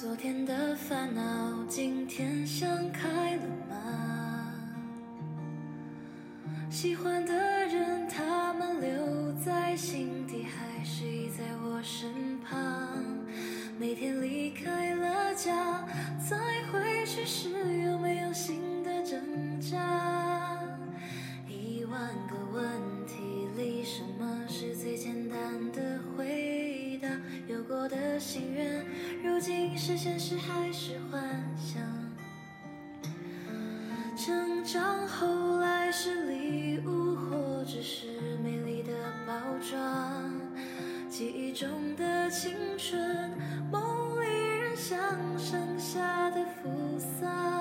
昨天的烦恼，今天想开了吗？喜欢是现实还是幻想？成长后来是礼物，或只是美丽的包装？记忆中的青春，梦里仍像盛夏的扶桑。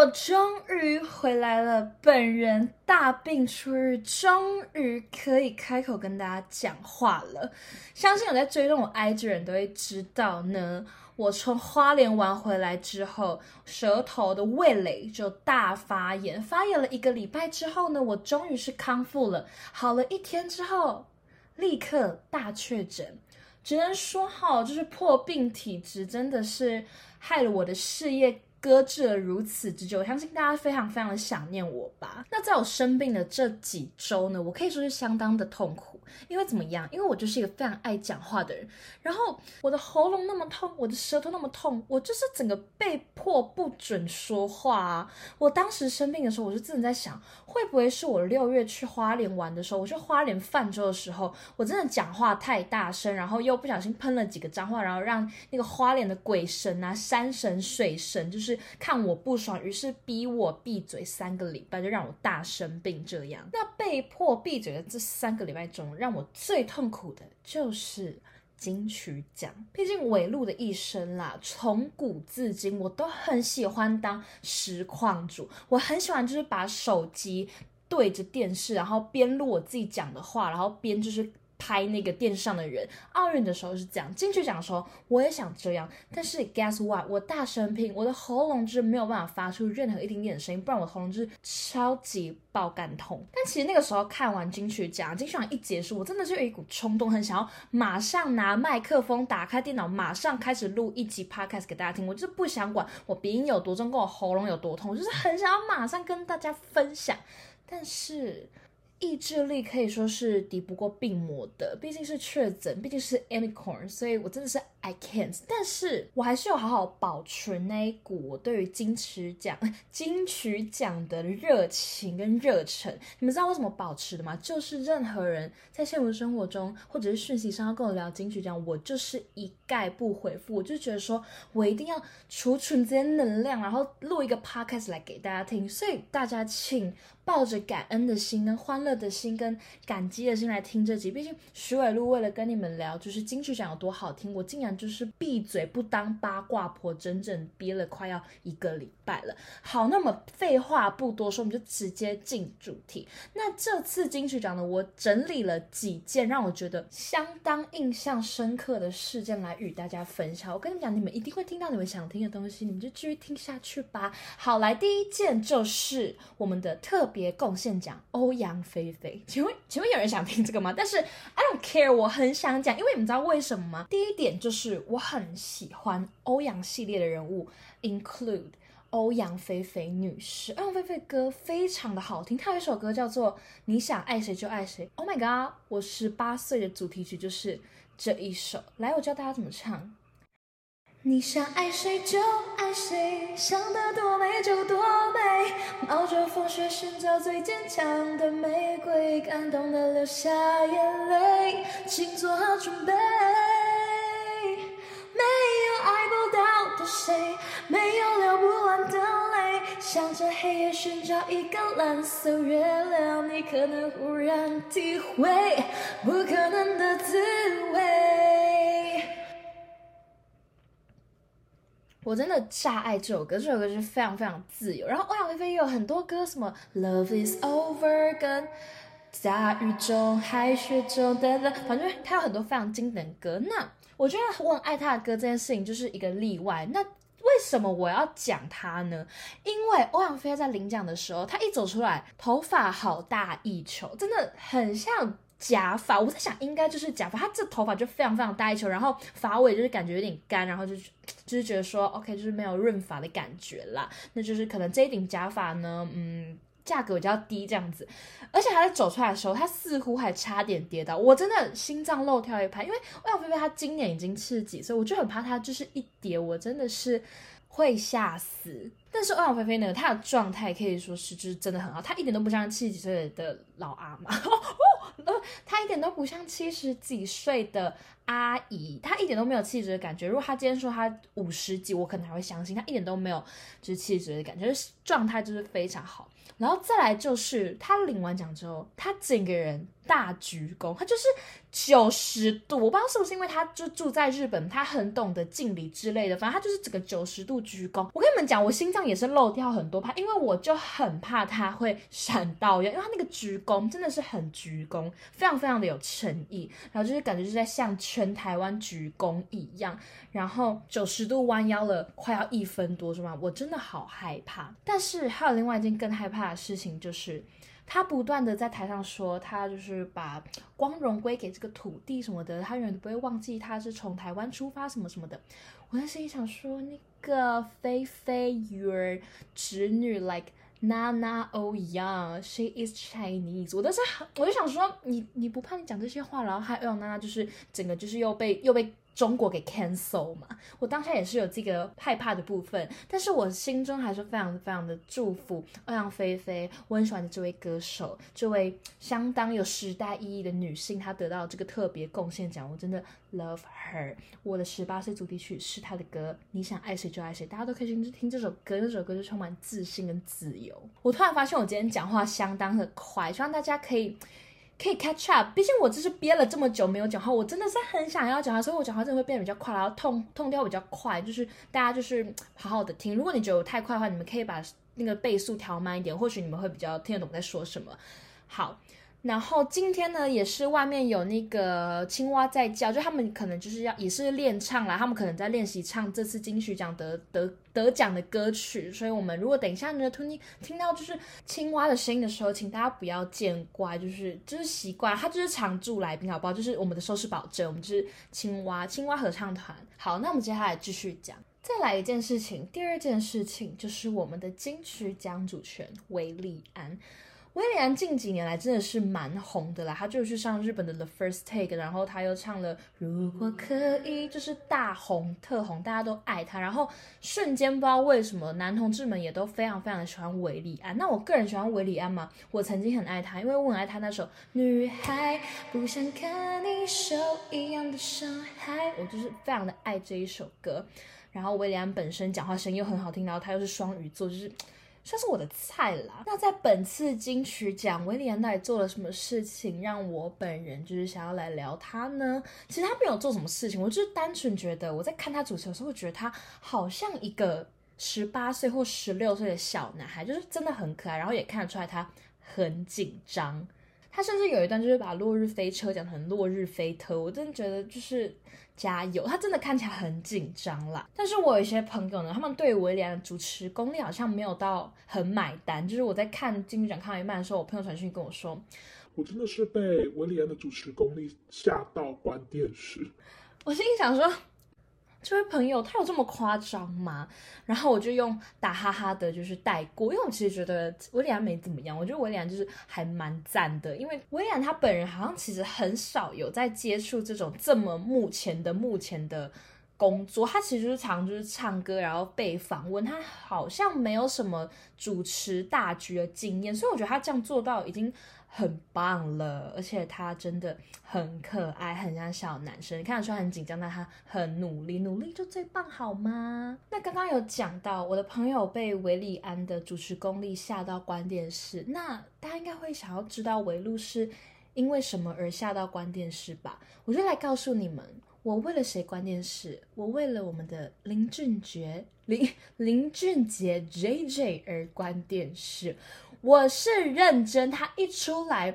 我终于回来了！本人大病初愈，终于可以开口跟大家讲话了。相信有在追踪我 IG 的人都会知道呢。我从花莲玩回来之后，舌头的味蕾就大发炎，发炎了一个礼拜之后呢，我终于是康复了。好了一天之后，立刻大确诊。只能说哈，就是破病体质真的是害了我的事业。搁置了如此之久，我相信大家非常非常的想念我吧。那在我生病的这几周呢，我可以说是相当的痛苦，因为怎么样？因为我就是一个非常爱讲话的人，然后我的喉咙那么痛，我的舌头那么痛，我就是整个被迫不准说话啊。我当时生病的时候，我就真的在想，会不会是我六月去花莲玩的时候，我去花莲泛舟的时候，我真的讲话太大声，然后又不小心喷了几个脏话，然后让那个花莲的鬼神啊、山神、水神就是。看我不爽，于是逼我闭嘴三个礼拜，就让我大生病。这样，那被迫闭嘴的这三个礼拜中，让我最痛苦的就是金曲奖。毕竟韦路的一生啦，从古至今，我都很喜欢当实况主，我很喜欢就是把手机对着电视，然后边录我自己讲的话，然后边就是。拍那个电视上的人，奥运的时候是这样，金曲奖的时候我也想这样，但是 guess what，我大声拼，我的喉咙就是没有办法发出任何一丁点的声音，不然我喉咙就是超级爆肝痛。但其实那个时候看完金曲奖，金曲奖一结束，我真的就有一股冲动，很想要马上拿麦克风，打开电脑，马上开始录一集 podcast 给大家听。我就不想管我鼻音有多重，跟我喉咙有多痛，我就是很想要马上跟大家分享，但是。意志力可以说是敌不过病魔的，毕竟是确诊，毕竟是 a n i c o r n 所以我真的是 I can't。但是我还是有好好保存那一股我对于金曲奖、金曲奖的热情跟热忱。你们知道为什么保持的吗？就是任何人在现实生活中或者是讯息上要跟我聊金曲奖，我就是一概不回复。我就觉得说我一定要储存这些能量，然后录一个 podcast 来给大家听。所以大家请。抱着感恩的心、跟欢乐的心、跟感激的心来听这集。毕竟徐伟璐为了跟你们聊，就是金曲奖有多好听，我竟然就是闭嘴不当八卦婆，整整憋了快要一个礼拜了。好，那么废话不多说，我们就直接进主题。那这次金曲奖呢，我整理了几件让我觉得相当印象深刻的事件来与大家分享。我跟你们讲，你们一定会听到你们想听的东西，你们就继续听下去吧。好，来第一件就是我们的特别。贡献奖，欧阳菲菲，请问请问有人想听这个吗？但是 I don't care，我很想讲，因为你们知道为什么吗？第一点就是我很喜欢欧阳系列的人物，include 欧阳菲菲女士。欧阳菲菲歌非常的好听，她有一首歌叫做《你想爱谁就爱谁》。Oh my god，我十八岁的主题曲就是这一首。来，我教大家怎么唱。你想爱谁就爱谁，想得多美就多美，冒着风雪寻找最坚强的玫瑰，感动的流下眼泪，请做好准备。没有爱不到的谁，没有流不，向着黑夜寻找一个蓝色月亮，你可能忽然体会不可能的滋味。我真的炸爱这首歌，这首歌是非常非常自由。然后欧阳菲菲也有很多歌，什么 Love is over 跟大雨中、海雪中等等，反正他有很多非常经典的歌。那我觉得我很爱他的歌这件事情就是一个例外。那为什么我要讲他呢？因为欧阳菲在领奖的时候，他一走出来，头发好大一球，真的很像。假发，我在想应该就是假发，他这头发就非常非常大一球，然后发尾就是感觉有点干，然后就 就是觉得说 OK 就是没有润发的感觉啦，那就是可能这一顶假发呢，嗯，价格比较低这样子，而且他在走出来的时候，他似乎还差点跌倒，我真的心脏漏跳一拍，因为欧阳菲菲她今年已经七十几岁，我就很怕她就是一跌，我真的是。会吓死，但是欧阳菲菲呢，她的状态可以说是就是真的很好，她一点都不像七十几岁的老阿妈，哦，她一点都不像七十几岁的阿姨，她一点都没有气质的感觉。如果她今天说她五十几，我可能还会相信，她一点都没有就是气质的感觉，状态就是非常好。然后再来就是他领完奖之后，他整个人。大鞠躬，他就是九十度，我不知道是不是因为他就住在日本，他很懂得敬礼之类的，反正他就是整个九十度鞠躬。我跟你们讲，我心脏也是漏掉很多拍，因为我就很怕他会闪到腰，因为他那个鞠躬真的是很鞠躬，非常非常的有诚意，然后就是感觉就是在向全台湾鞠躬一样，然后九十度弯腰了，快要一分多是吗？我真的好害怕。但是还有另外一件更害怕的事情就是。他不断的在台上说，他就是把光荣归给这个土地什么的，他永远都不会忘记他是从台湾出发什么什么的。我在心里想说，那个菲菲，your 侄女，like Nana O Young，she is Chinese。我都是，我就想说，你你不怕你讲这些话，然后还让娜娜就是整个就是又被又被。中国给 cancel 嘛，我当下也是有这个害怕的部分，但是我心中还是非常非常的祝福欧阳菲菲，我很喜欢的这位歌手，这位相当有时代意义的女性，她得到这个特别贡献奖，我真的 love her。我的十八岁主题曲是她的歌，你想爱谁就爱谁，大家都可以去听这首歌，这首歌就充满自信跟自由。我突然发现我今天讲话相当的快，希望大家可以。可以 catch up，毕竟我这是憋了这么久没有讲话，我真的是很想要讲话，所以我讲话真的会变得比较快，然后痛痛掉比较快，就是大家就是好好的听。如果你觉得我太快的话，你们可以把那个倍速调慢一点，或许你们会比较听得懂我在说什么。好。然后今天呢，也是外面有那个青蛙在叫，就他们可能就是要也是练唱啦，他们可能在练习唱这次金曲奖得得得奖的歌曲，所以我们如果等一下呢，听听到就是青蛙的声音的时候，请大家不要见怪，就是就是习惯，他就是常驻来宾，好不好？就是我们的收视保证，我们就是青蛙青蛙合唱团。好，那我们接下来继续讲，再来一件事情，第二件事情就是我们的金曲奖主权维利安。威廉近几年来真的是蛮红的啦，他就去上日本的 The First Take，然后他又唱了如果可以，就是大红特红，大家都爱他，然后瞬间不知道为什么男同志们也都非常非常的喜欢韦礼安。那我个人喜欢韦礼安嘛，我曾经很爱他，因为我很爱他那首女孩不想看你受一样的伤害，我就是非常的爱这一首歌。然后威廉安本身讲话声音又很好听，然后他又是双鱼座，就是。算是我的菜啦。那在本次金曲奖，维里安到底做了什么事情，让我本人就是想要来聊他呢？其实他没有做什么事情，我就是单纯觉得我在看他主持的时候，会觉得他好像一个十八岁或十六岁的小男孩，就是真的很可爱，然后也看得出来他很紧张。他甚至有一段就是把《落日飞车》讲成《落日飞特》，我真的觉得就是加油。他真的看起来很紧张啦。但是我有一些朋友呢，他们对威廉的主持功力好像没有到很买单。就是我在看金曲奖看到一半的时候，我朋友传讯跟我说，我真的是被威廉的主持功力吓到关电视。我心里想说。这位朋友他有这么夸张吗？然后我就用打哈哈的，就是带过，因为我其实觉得威廉没怎么样，我觉得威廉就是还蛮赞的，因为威廉他本人好像其实很少有在接触这种这么目前的目前的工作，他其实就是常就是唱歌，然后被访问，他好像没有什么主持大局的经验，所以我觉得他这样做到已经。很棒了，而且他真的很可爱，很像小男生。你看得出来很紧张，但他很努力，努力就最棒，好吗？那刚刚有讲到我的朋友被维里安的主持功力吓到关电视，那大家应该会想要知道维路是因为什么而吓到关电视吧？我就来告诉你们，我为了谁关电视？我为了我们的林俊杰林林俊杰 J J 而关电视。我是认真，他一出来，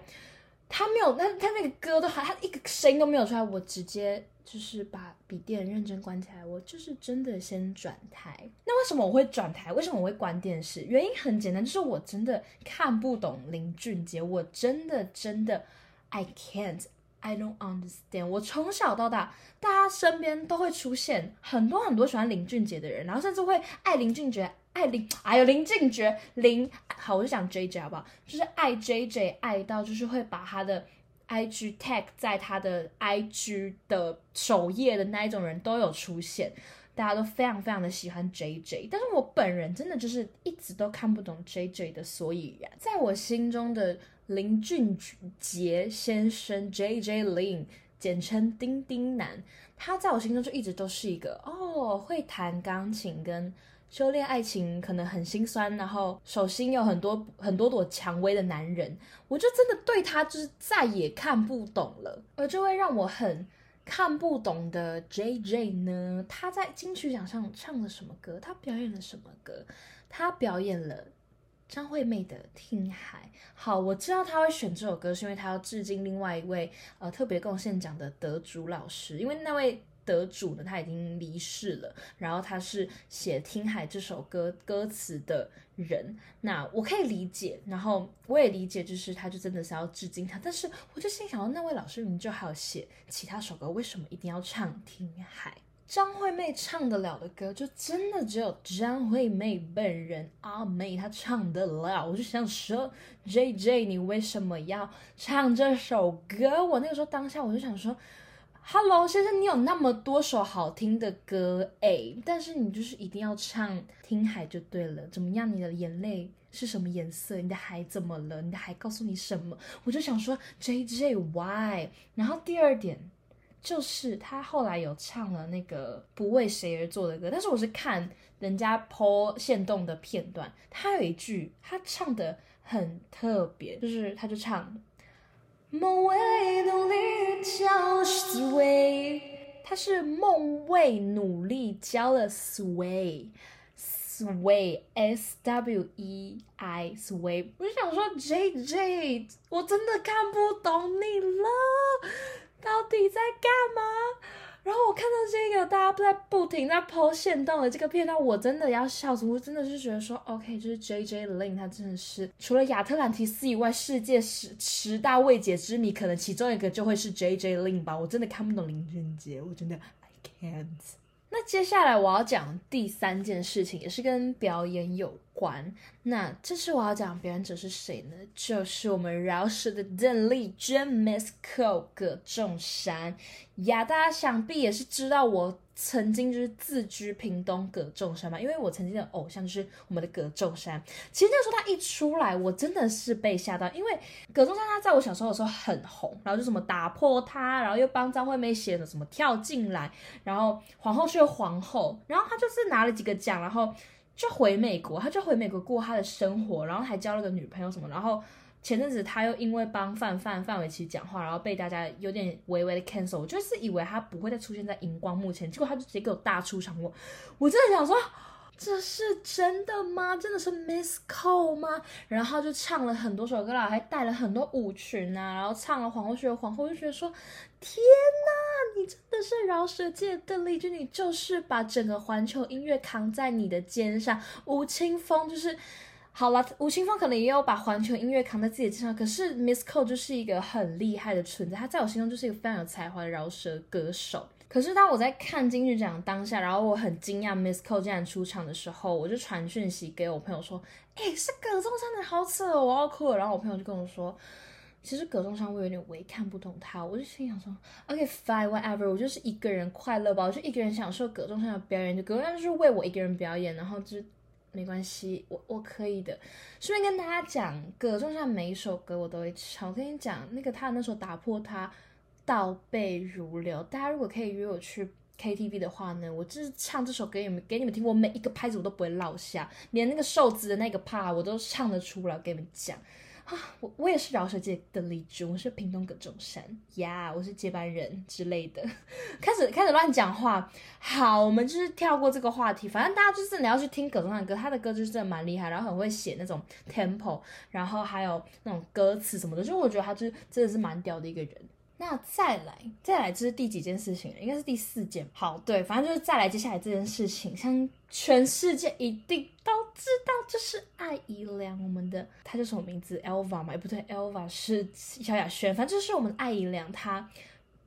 他没有，那他那个歌都还，他一个声音都没有出来，我直接就是把笔电认真关起来，我就是真的先转台。那为什么我会转台？为什么我会关电视？原因很简单，就是我真的看不懂林俊杰，我真的真的 I can't。I don't understand。我从小到大，大家身边都会出现很多很多喜欢林俊杰的人，然后甚至会爱林俊杰，爱林，哎呦林俊杰，林好，我就讲 J J 好不好？就是爱 J J，爱到就是会把他的 I G tag 在他的 I G 的首页的那一种人都有出现，大家都非常非常的喜欢 J J。但是我本人真的就是一直都看不懂 J J 的所以然，在我心中的。林俊杰先生，J J Lin，简称丁丁男，他在我心中就一直都是一个哦，会弹钢琴跟修炼爱情可能很心酸，然后手心有很多很多朵蔷薇的男人，我就真的对他就是再也看不懂了。而这位让我很看不懂的 J J 呢，他在金曲奖上唱了什么歌？他表演了什么歌？他表演了。张惠妹的《听海》好，我知道他会选这首歌，是因为他要致敬另外一位呃特别贡献奖的得主老师，因为那位得主呢他已经离世了，然后他是写《听海》这首歌歌词的人，那我可以理解，然后我也理解，就是他就真的是要致敬他，但是我就心想那位老师明就还有写其他首歌，为什么一定要唱《听海》？张惠妹唱得了的歌，就真的只有张惠妹本人阿妹她唱得了。我就想说，J J，你为什么要唱这首歌？我那个时候当下我就想说，Hello 先生，你有那么多首好听的歌哎，但是你就是一定要唱《听海》就对了。怎么样？你的眼泪是什么颜色？你的海怎么了？你的海告诉你什么？我就想说，J J why？然后第二点。就是他后来有唱了那个不为谁而作的歌，但是我是看人家 po 现动的片段，他有一句他唱的很特别，就是他就唱梦为努力教了 sway，他是梦为努力教了 sway sway s w e i sway，我就想说 J J，我真的看不懂你了。到底在干嘛？然后我看到这个大家都在不停在抛线动的这个片段，我真的要笑死！我真的是觉得说，OK，就是 J J Lin，他真的是除了亚特兰提斯以外，世界十十大未解之谜，可能其中一个就会是 J J Lin 吧。我真的看不懂林俊杰，我真的 I can't。那接下来我要讲第三件事情，也是跟表演有关。那这次我要讲表演者是谁呢？就是我们饶舌的邓丽娟 Miss Ko 葛仲山呀。大家想必也是知道我。曾经就是自居屏东葛仲山嘛，因为我曾经的偶像就是我们的葛仲山。其实那时候他一出来，我真的是被吓到，因为葛仲山他在我小时候的时候很红，然后就什么打破他，然后又帮张惠妹写的什么跳进来，然后皇后是皇后，然后他就是拿了几个奖，然后就回美国，他就回美国过他的生活，然后还交了个女朋友什么，然后。前阵子他又因为帮范范范玮琪讲话，然后被大家有点微微的 cancel。我就是以为他不会再出现在荧光幕前，结果他就直接给我大出场。我我真的想说，这是真的吗？真的是 Miss Cole 吗？然后就唱了很多首歌啦，还带了很多舞裙啊，然后唱了皇后学皇后，就觉得说，天呐，你真的是饶舌界邓丽君，你就是把整个环球音乐扛在你的肩上。吴青峰就是。好了，吴青峰可能也有把环球音乐扛在自己的肩上，可是 Miss Cole 就是一个很厉害的存在，他在我心中就是一个非常有才华的饶舌歌手。可是当我在看金曲奖当下，然后我很惊讶 Miss Cole 竟然出场的时候，我就传讯息给我朋友说：“哎，是葛中山的，好扯，我要哭了。”然后我朋友就跟我说：“其实葛中山我有点微看不懂他。”我就心想说：“OK fine whatever，我就是一个人快乐吧，我就一个人享受葛中山的表演，就葛中山就是为我一个人表演，然后就。”没关系，我我可以的。顺便跟大家讲，葛仲山每一首歌我都会唱。我跟你讲，那个他那首打破他倒背如流。大家如果可以约我去 KTV 的话呢，我就是唱这首歌，你们给你们听，我每一个拍子我都不会落下，连那个瘦子的那个 pa 我都唱得出来。我跟你们讲啊我我也是饶舌界的李珠，我是平东葛中山呀我是接班人之类的，开始开始乱讲话。好，我们就是跳过这个话题，反正大家就是你要去听葛中山的歌，他的歌就是真的蛮厉害，然后很会写那种 tempo，然后还有那种歌词什么的，就我觉得他就是真的是蛮屌的一个人。那再来，再来，这是第几件事情了？应该是第四件。好，对，反正就是再来，接下来这件事情，像全世界一定都知道，就是艾怡良，我们的，他叫什么名字？Elva 嘛？不对，Elva 是萧亚轩，反正就是我们的艾怡良，他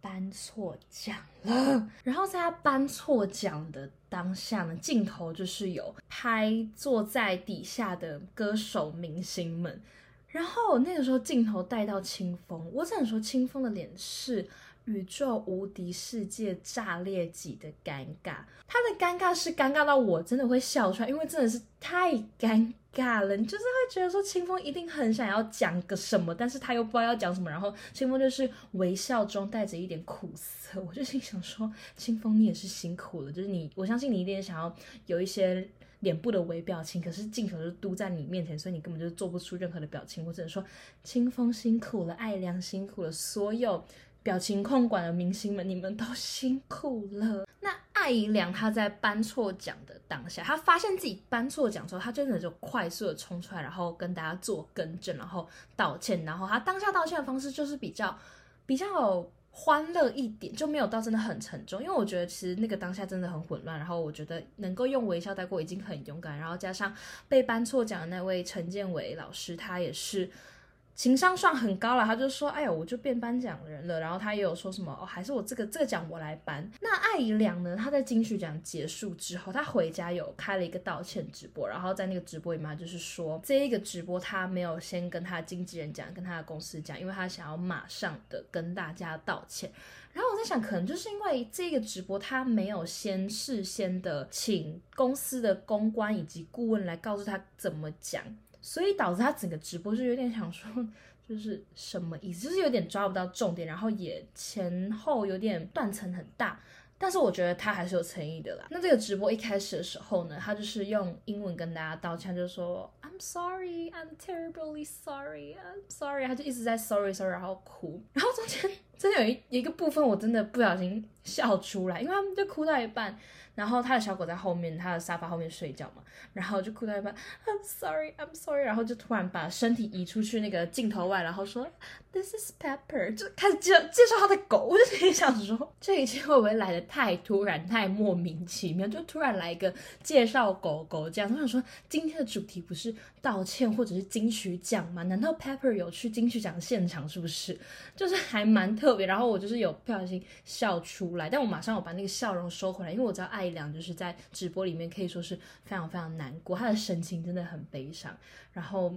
颁错奖了。然后在他颁错奖的当下呢，镜头就是有拍坐在底下的歌手明星们。然后那个时候镜头带到清风，我只能说清风的脸是宇宙无敌世界炸裂级的尴尬，他的尴尬是尴尬到我真的会笑出来，因为真的是太尴尬了，你就是会觉得说清风一定很想要讲个什么，但是他又不知道要讲什么，然后清风就是微笑中带着一点苦涩，我就心想说清风你也是辛苦了，就是你我相信你一定想要有一些。脸部的微表情，可是镜头就嘟在你面前，所以你根本就做不出任何的表情。我只能说，清风辛苦了，爱良辛苦了，所有表情控管的明星们，你们都辛苦了。那艾怡良他在颁错奖的当下，他发现自己颁错奖之后，他真的就快速的冲出来，然后跟大家做更正，然后道歉。然后他当下道歉的方式就是比较比较。欢乐一点就没有到真的很沉重，因为我觉得其实那个当下真的很混乱，然后我觉得能够用微笑带过已经很勇敢，然后加上被颁错奖的那位陈建伟老师，他也是。情商算很高了，他就说：“哎呀，我就变颁奖人了。”然后他也有说什么：“哦，还是我这个这个奖我来颁。”那艾怡良呢？他在金曲奖结束之后，他回家有开了一个道歉直播，然后在那个直播里面就是说，这一个直播他没有先跟他的经纪人讲，跟他的公司讲，因为他想要马上的跟大家道歉。然后我在想，可能就是因为这个直播他没有先事先的请公司的公关以及顾问来告诉他怎么讲。所以导致他整个直播就有点想说，就是什么意思，就是有点抓不到重点，然后也前后有点断层很大。但是我觉得他还是有诚意的啦。那这个直播一开始的时候呢，他就是用英文跟大家道歉，就说 I'm sorry, I'm terribly sorry, I'm sorry。他就一直在 sorry sorry，然后哭。然后中间 真的有一一个部分，我真的不小心笑出来，因为他们就哭到一半。然后他的小狗在后面，他的沙发后面睡觉嘛，然后就哭到一半，I'm sorry, I'm sorry，然后就突然把身体移出去那个镜头外，然后说 This is Pepper，就开始介介绍他的狗，我就心里想说，这一切会不会来的太突然、太莫名其妙？就突然来一个介绍狗狗这样，我想说今天的主题不是道歉或者是金曲奖吗？难道 Pepper 有去金曲奖现场是不是？就是还蛮特别，然后我就是有不小心笑出来，但我马上我把那个笑容收回来，因为我知道爱。良就是在直播里面可以说是非常非常难过，他的神情真的很悲伤。然后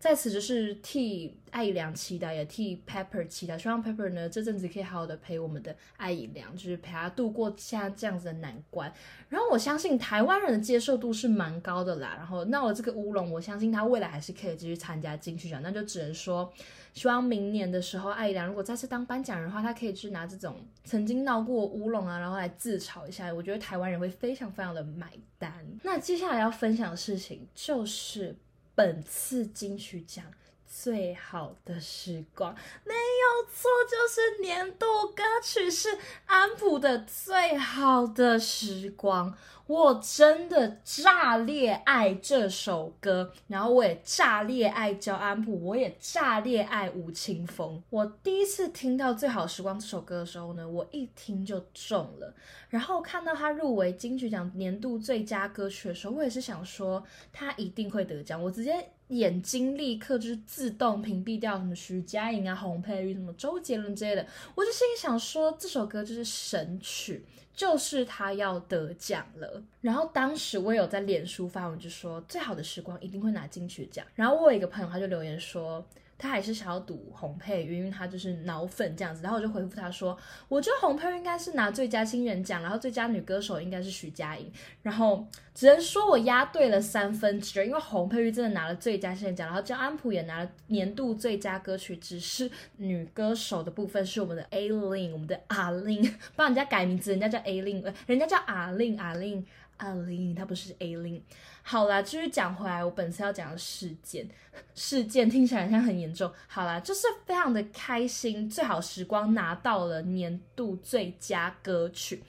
在此就是替艾怡良期待，也替 Pepper 期待，希望 Pepper 呢这阵子可以好好的陪我们的艾怡良，就是陪他度过现在这样子的难关。然后我相信台湾人的接受度是蛮高的啦。然后闹了这个乌龙，我相信他未来还是可以继续参加金曲奖，那就只能说。希望明年的时候，艾怡良如果再次当颁奖人的话，他可以去拿这种曾经闹过乌龙啊，然后来自嘲一下。我觉得台湾人会非常非常的买单。那接下来要分享的事情就是本次金曲奖最好的时光，没有错，就是年度歌曲是安普的最好的时光。我真的炸裂爱这首歌，然后我也炸裂爱焦安普，我也炸裂爱吴青峰。我第一次听到《最好时光》这首歌的时候呢，我一听就中了。然后看到他入围金曲奖年度最佳歌曲的时候，我也是想说他一定会得奖。我直接眼睛立刻就是自动屏蔽掉什么徐佳莹啊、洪佩瑜、什么周杰伦之类的。我就心里想说，这首歌就是神曲。就是他要得奖了，然后当时我有在脸书发文，就说最好的时光一定会拿金曲奖。然后我有一个朋友，他就留言说。他还是想要赌洪佩瑜，因为他就是脑粉这样子。然后我就回复他说：“我觉得洪佩瑜应该是拿最佳新人奖，然后最佳女歌手应该是徐佳莹。”然后只能说我押对了三分之二，因为洪佩瑜真的拿了最佳新人奖，然后焦安普也拿了年度最佳歌曲。只是女歌手的部分是我们的 A Lin，我们的阿 Lin，帮人家改名字，人家叫 A Lin，呃，人家叫阿 Lin，阿 Lin。阿玲，她不是 A 玲。好啦，继续讲回来，我本次要讲的事件，事件听起来好像很严重。好啦，就是非常的开心，最好时光拿到了年度最佳歌曲，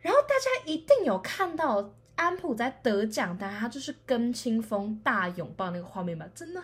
然后大家一定有看到安普在得奖但，他就是跟清风大拥抱那个画面吧，真的。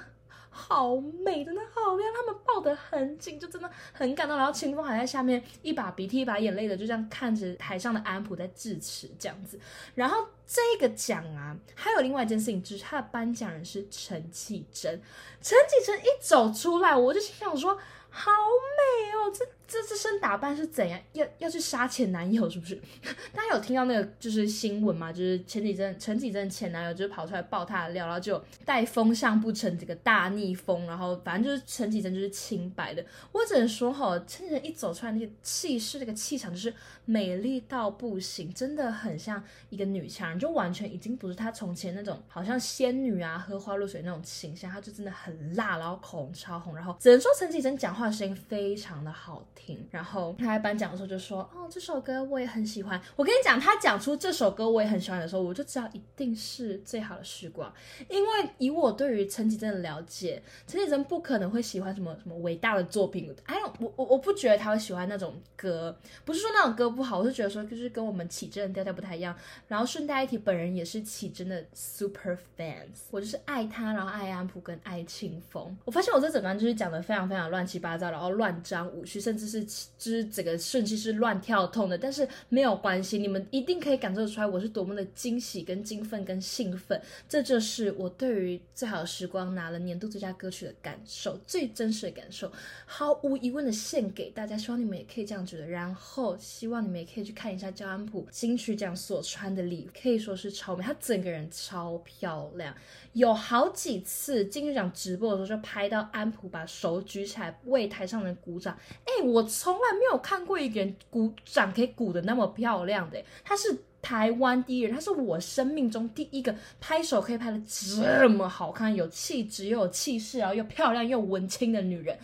好美，真的好亮，他们抱得很紧，就真的很感动。然后清风还在下面一把鼻涕一把眼泪的，就这样看着台上的安普在致辞这样子。然后这个奖啊，还有另外一件事情，就是他的颁奖人是陈绮贞。陈绮贞一走出来，我就心想说。好美哦！这这这身打扮是怎样？要要去杀前男友是不是？大家有听到那个就是新闻吗？就是前几阵陈绮贞前男友就是跑出来爆她的料，然后就带风向不成这个大逆风，然后反正就是陈绮贞就是清白的。我只能说哈，陈绮贞一走出来那个气势、那个气场就是美丽到不行，真的很像一个女强人，就完全已经不是她从前那种好像仙女啊、喝花露水那种形象，她就真的很辣，然后口红超红，然后只能说陈绮贞讲。话声音非常的好听，然后他在颁奖的时候就说：“哦，这首歌我也很喜欢。”我跟你讲，他讲出这首歌我也很喜欢的时候，我就知道一定是最好的时光。因为以我对于陈绮贞的了解，陈绮贞不可能会喜欢什么什么伟大的作品。哎，我我我不觉得他会喜欢那种歌，不是说那种歌不好，我是觉得说就是跟我们启真的调调不太一样。然后顺带一提，本人也是启真的 super fans，我就是爱他，然后爱安普跟爱清风。我发现我这整段就是讲的非常非常乱七八。八糟，然后乱张舞序，甚至是就是整个顺序是乱跳痛的，但是没有关系，你们一定可以感受出来我是多么的惊喜、跟兴奋、跟兴奋。这就是我对于最好的时光拿了年度最佳歌曲的感受，最真实的感受，毫无疑问的献给大家。希望你们也可以这样觉得，然后希望你们也可以去看一下焦安普金曲奖所穿的礼，可以说是超美，她整个人超漂亮。有好几次金曲奖直播的时候，就拍到安普把手举起来为台上人鼓掌。哎，我从来没有看过一个人鼓掌可以鼓的那么漂亮的。她是台湾第一人，她是我生命中第一个拍手可以拍的这么好看、有气质又有气势，然后又漂亮又文青的女人。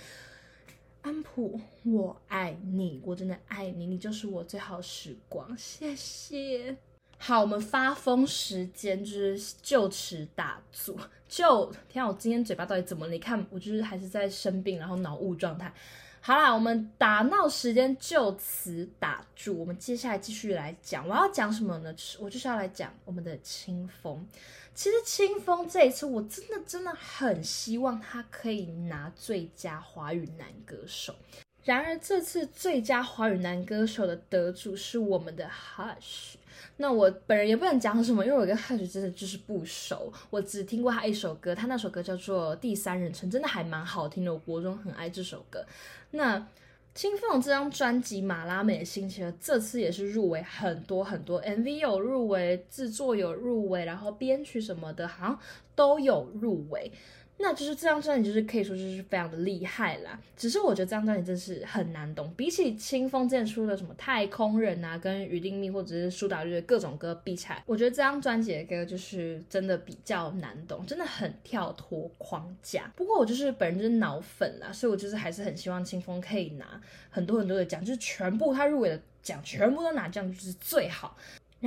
安普，我爱你，我真的爱你，你就是我最好时光。谢谢。好，我们发疯时间就是就此打住。就天啊，我今天嘴巴到底怎么了？你看，我就是还是在生病，然后脑雾状态。好啦，我们打闹时间就此打住。我们接下来继续来讲，我要讲什么呢？我就是要来讲我们的清风。其实清风这一次，我真的真的很希望他可以拿最佳华语男歌手。然而这次最佳华语男歌手的得主是我们的 Hush。那我本人也不能讲什么，因为我跟 Hush 真的就是不熟，我只听过他一首歌，他那首歌叫做《第三人称》，真的还蛮好听的，我国中很爱这首歌。那青凤这张专辑《马拉美的星期二》这次也是入围很多很多，MV 有入围，制作有入围，然后编曲什么的，好像都有入围。那就是这张专辑，就是可以说就是非常的厉害啦。只是我觉得这张专辑真是很难懂，比起清风之前出的什么太空人啊，跟余定密或者是苏打绿的各种歌比起来，我觉得这张专辑的歌就是真的比较难懂，真的很跳脱框架。不过我就是本人就是脑粉啦，所以我就是还是很希望清风可以拿很多很多的奖，就是全部他入围的奖全部都拿这样就是最好。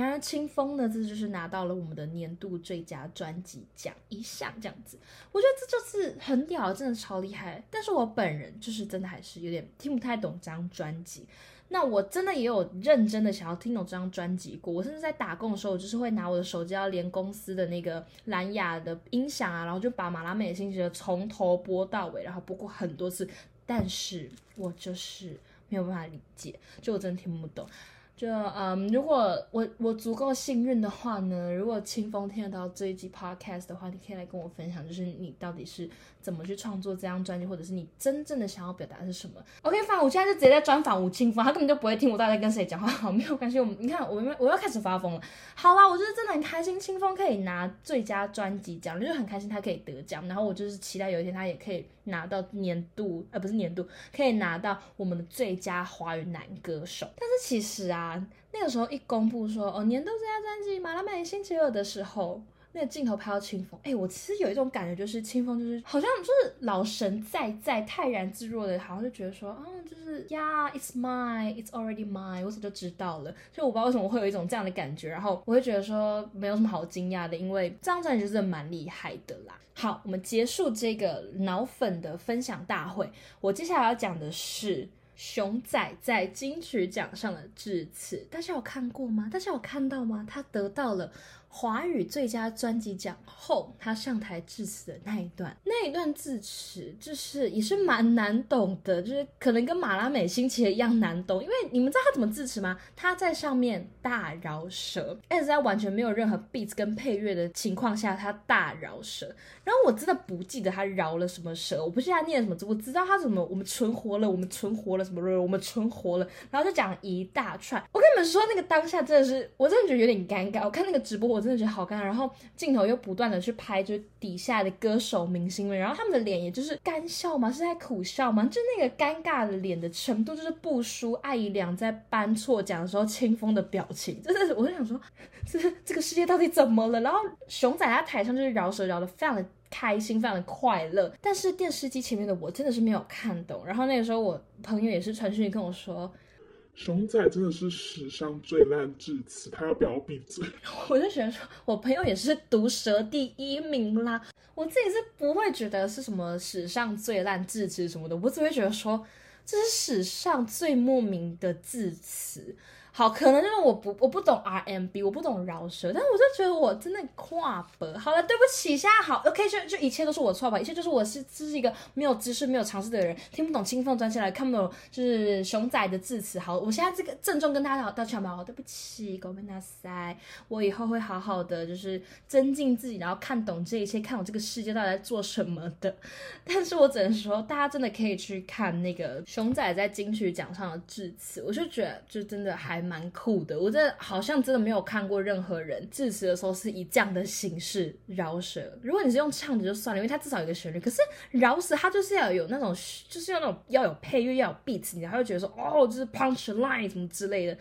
然而，清风呢，这就是拿到了我们的年度最佳专辑奖一项，这样子，我觉得这就是很屌，真的超厉害。但是我本人就是真的还是有点听不太懂这张专辑。那我真的也有认真的想要听懂这张专辑过，我甚至在打工的时候，我就是会拿我的手机要连公司的那个蓝牙的音响啊，然后就把马拉美的星期从头播到尾，然后播过很多次，但是我就是没有办法理解，就我真的听不懂。就嗯，如果我我足够幸运的话呢，如果清风听得到这一集 podcast 的话，你可以来跟我分享，就是你到底是怎么去创作这张专辑，或者是你真正的想要表达是什么？OK，反正我现在就直接在专访吴清风，他根本就不会听我到底在跟谁讲话，好，没有关系。我们你看，我我要开始发疯了。好啦，我就是真的很开心，清风可以拿最佳专辑奖，就是很开心他可以得奖，然后我就是期待有一天他也可以拿到年度，呃，不是年度，可以拿到我们的最佳华语男歌手。但是其实啊。那个时候一公布说哦年度最佳专辑《马拉美星期二》的时候，那个镜头拍到清风，哎，我其实有一种感觉，就是清风就是好像就是老神在在，泰然自若的，好像就觉得说，啊，就是呀，it's mine，it's already mine，我早就知道了。所以我不知道为什么会有一种这样的感觉，然后我会觉得说没有什么好惊讶的，因为这张专辑就是蛮厉害的啦。好，我们结束这个脑粉的分享大会，我接下来要讲的是。熊仔在金曲奖上的致辞，大家有看过吗？大家有看到吗？他得到了。华语最佳专辑奖后，他上台致辞的那一段，那一段致辞就是也是蛮难懂的，就是可能跟马拉美星期一样难懂。因为你们知道他怎么致辞吗？他在上面大饶舌，而且在完全没有任何 beats 跟配乐的情况下，他大饶舌。然后我真的不记得他饶了什么舌，我不记得他念什么字，我知道他怎么我们存活了，我们存活了什么我们存活了，然后就讲一大串。我跟你们说，那个当下真的是，我真的觉得有点尴尬。我看那个直播，我我。真的觉得好尴尬，然后镜头又不断的去拍，就是底下的歌手明星们，然后他们的脸也就是干笑吗？是在苦笑吗？就那个尴尬的脸的程度，就是不输艾怡良在颁错奖的时候清风的表情，真的是，我就想说，这 这个世界到底怎么了？然后熊仔在台上就是饶舌饶的非常的开心，非常的快乐，但是电视机前面的我真的是没有看懂。然后那个时候我朋友也是传讯跟我说。熊仔真的是史上最烂字词，他要不要闭嘴？我就喜欢说，我朋友也是毒舌第一名啦。我自己是不会觉得是什么史上最烂字词什么的，我只会觉得说，这是史上最莫名的字词。好，可能就是我不我不懂 RMB，我不懂饶舌，但是我就觉得我真的跨博。好了，对不起，现在好，OK，就就一切都是我错吧，一切就是我是这是一个没有知识、没有尝试的人，听不懂清风专辑来，看不懂就是熊仔的致辞。好，我现在这个郑重跟大家道歉吧，好对不起，狗妹大塞，我以后会好好的就是增进自己，然后看懂这一切，看懂这个世界到底在做什么的。但是我只能说，大家真的可以去看那个熊仔在金曲奖上的致辞，我就觉得就真的还。蛮酷的，我这好像真的没有看过任何人致辞的时候是以这样的形式饶舌。如果你是用唱的就算了，因为它至少有个旋律。可是饶舌它就是要有那种，就是要那种要有配乐，要有 beat，你才会觉得说哦，就是 punch line 什么之类的。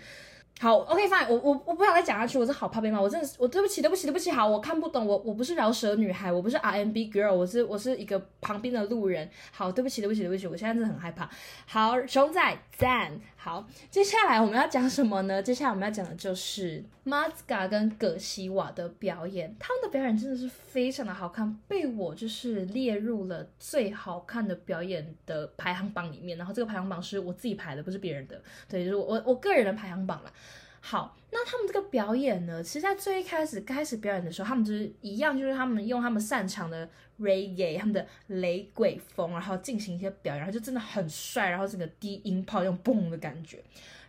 好，OK，fine，我我我不想再讲下去，我是好怕被骂，我真的是，我对不起，对不起，对不起，好，我看不懂，我我不是饶舌女孩，我不是 RMB girl，我是我是一个旁边的路人，好，对不起，对不起，对不起，我现在真的很害怕。好，熊仔赞，好，接下来我们要讲什么呢？接下来我们要讲的就是 Mazga 跟葛西瓦的表演，他们的表演真的是非常的好看，被我就是列入了最好看的表演的排行榜里面，然后这个排行榜是我自己排的，不是别人的，对，就是我我个人的排行榜啦。好，那他们这个表演呢？其实，在最一开始开始表演的时候，他们就是一样，就是他们用他们擅长的 reggae，他们的雷鬼风，然后进行一些表演，然后就真的很帅，然后整个低音炮用嘣的感觉。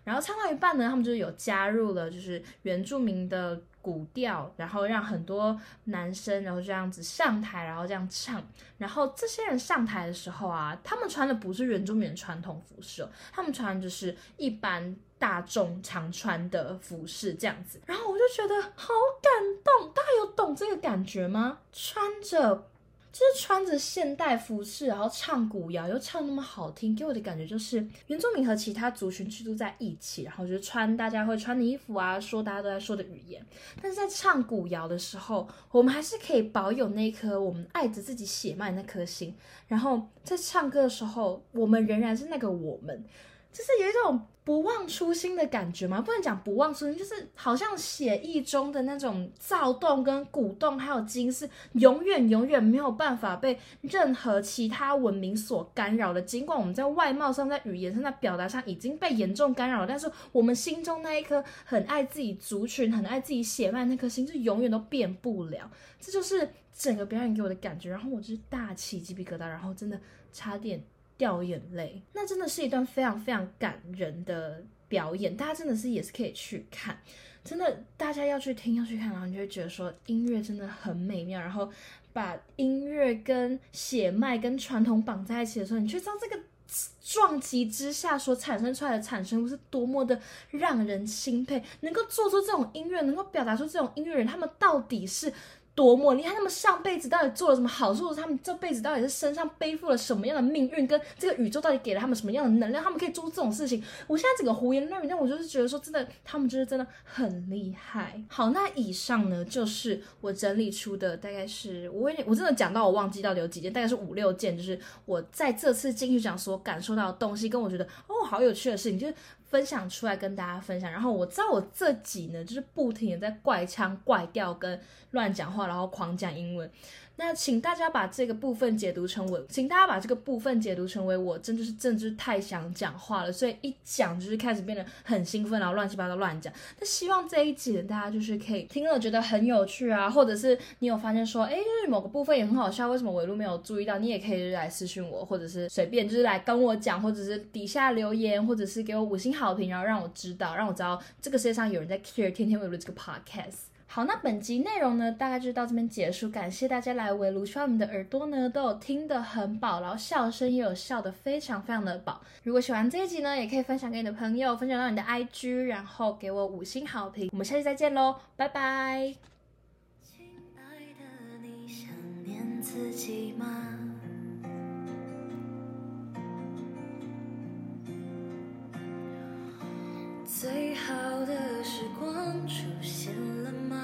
然后唱到一半呢，他们就有加入了就是原住民的古调，然后让很多男生然后这样子上台，然后这样唱。然后这些人上台的时候啊，他们穿的不是原住民传统服饰，他们穿的就是一般大众常穿的服饰这样子。然后我就觉得好感动，大家有懂这个感觉吗？穿着。就是穿着现代服饰，然后唱古谣，又唱那么好听，给我的感觉就是原住民和其他族群居住在一起，然后就穿大家会穿的衣服啊，说大家都在说的语言。但是在唱古谣的时候，我们还是可以保有那颗我们爱着自己血脉那颗心。然后在唱歌的时候，我们仍然是那个我们。就是有一种不忘初心的感觉嘛，不能讲不忘初心，就是好像写意中的那种躁动、跟鼓动，还有金是永远永远没有办法被任何其他文明所干扰的。尽管我们在外貌上、在语言上、在表达上已经被严重干扰，但是我们心中那一颗很爱自己族群、很爱自己血脉那颗心，是永远都变不了。这就是整个表演给我的感觉。然后我就是大起鸡皮疙瘩，然后真的差点。掉眼泪，那真的是一段非常非常感人的表演，大家真的是也是可以去看，真的大家要去听要去看，然后你就会觉得说音乐真的很美妙，然后把音乐跟血脉跟传统绑在一起的时候，你却知道这个撞击之下所产生出来的产生物是多么的让人钦佩，能够做出这种音乐，能够表达出这种音乐人，他们到底是。多么厉害，他们上辈子到底做了什么好事，他们这辈子到底是身上背负了什么样的命运，跟这个宇宙到底给了他们什么样的能量，他们可以做这种事情。我现在整个胡言乱语，但我就是觉得说，真的，他们就是真的很厉害。好，那以上呢，就是我整理出的，大概是我有点我真的讲到我忘记到底有几件，大概是五六件，就是我在这次进去讲所感受到的东西，跟我觉得哦好有趣的事情，就是分享出来跟大家分享。然后我知道我自己呢，就是不停的在怪腔怪调跟乱讲话，然后狂讲英文。那请大家把这个部分解读成为，请大家把这个部分解读成为我真的是真的是太想讲话了，所以一讲就是开始变得很兴奋，然后乱七八糟乱讲。那希望这一集呢，大家就是可以听了觉得很有趣啊，或者是你有发现说，哎，就是某个部分也很好笑，为什么尾路没有注意到？你也可以来私信我，或者是随便就是来跟我讲，或者是底下留言，或者是给我五星好评，然后让我知道，让我知道这个世界上有人在 care 天天尾路这个 podcast。好，那本集内容呢，大概就到这边结束。感谢大家来围炉，希望你们的耳朵呢都有听得很饱，然后笑声也有笑得非常非常的饱。如果喜欢这一集呢，也可以分享给你的朋友，分享到你的 IG，然后给我五星好评。我们下期再见喽，拜拜。亲爱的，你想念自己吗？最好的时光出现了吗？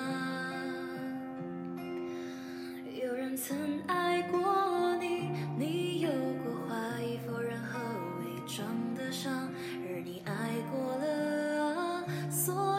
有人曾爱过你你有过怀疑否认和伪装的伤而你爱过了啊所